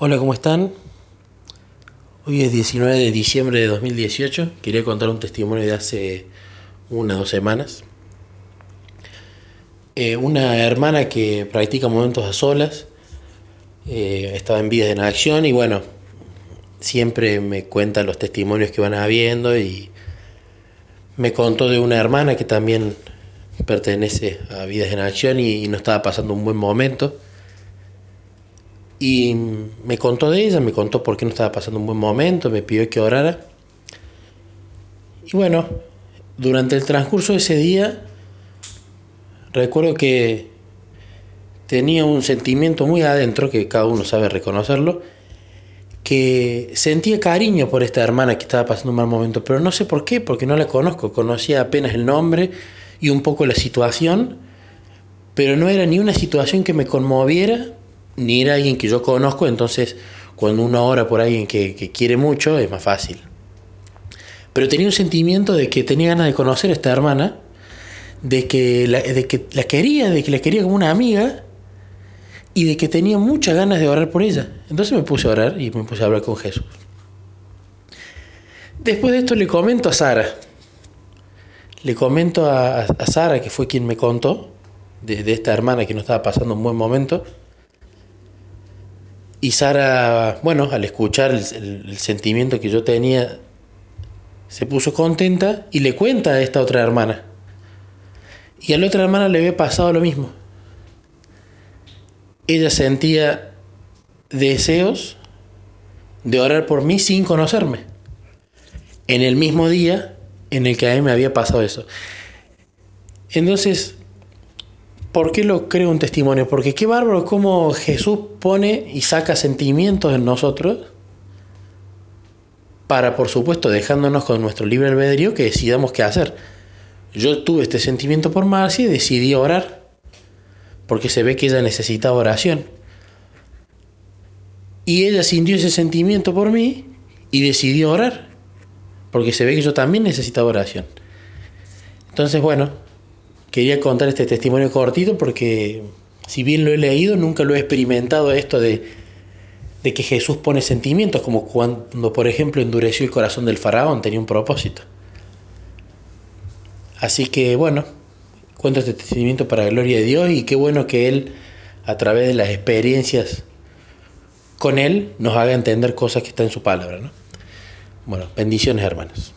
Hola, ¿cómo están? Hoy es 19 de diciembre de 2018. Quería contar un testimonio de hace unas dos semanas. Eh, una hermana que practica momentos a solas eh, estaba en Vidas en Acción y bueno, siempre me cuenta los testimonios que van habiendo y me contó de una hermana que también pertenece a Vidas en Acción y no estaba pasando un buen momento y me contó de ella, me contó por qué no estaba pasando un buen momento, me pidió que orara. Y bueno, durante el transcurso de ese día, recuerdo que tenía un sentimiento muy adentro, que cada uno sabe reconocerlo, que sentía cariño por esta hermana que estaba pasando un mal momento, pero no sé por qué, porque no la conozco, conocía apenas el nombre y un poco la situación, pero no era ni una situación que me conmoviera, ni era alguien que yo conozco, entonces cuando uno ora por alguien que, quiere mucho es más fácil. Pero tenía un sentimiento de que tenía ganas de conocer a esta hermana, de que, la, de que la quería, de que la quería como una amiga y de que tenía muchas ganas de orar por ella. Entonces me puse a orar y me puse a hablar con Jesús. Después de esto le comento a Sara. Le comento a, Sara, que fue quien me contó, de, de esta hermana que no estaba pasando un buen momento. Y Sara, bueno, al escuchar el, sentimiento que yo tenía, se puso contenta y le cuenta a esta otra hermana. Y a la otra hermana le había pasado lo mismo. Ella sentía deseos de orar por mí sin conocerme. En el mismo día en el que a mí me había pasado eso. Entonces, ¿Por qué lo creo un testimonio? Porque qué bárbaro cómo Jesús pone y saca sentimientos en nosotros para, por supuesto, dejándonos con nuestro libre albedrío que decidamos qué hacer. Yo tuve este sentimiento por Marcia y decidí orar, porque se ve que ella necesitaba oración. Y ella sintió ese sentimiento por mí y decidió orar, porque se ve que yo también necesitaba oración. Entonces, bueno, quería contar este testimonio cortito porque si bien lo he leído, nunca lo he experimentado esto de, de que Jesús pone sentimientos, como cuando, por ejemplo, endureció el corazón del faraón, tenía un propósito. Así que bueno, cuento este testimonio para la gloria de Dios y qué bueno que Él, a través de las experiencias con Él, nos haga entender cosas que están en su palabra. ¿no? Bueno, bendiciones hermanos.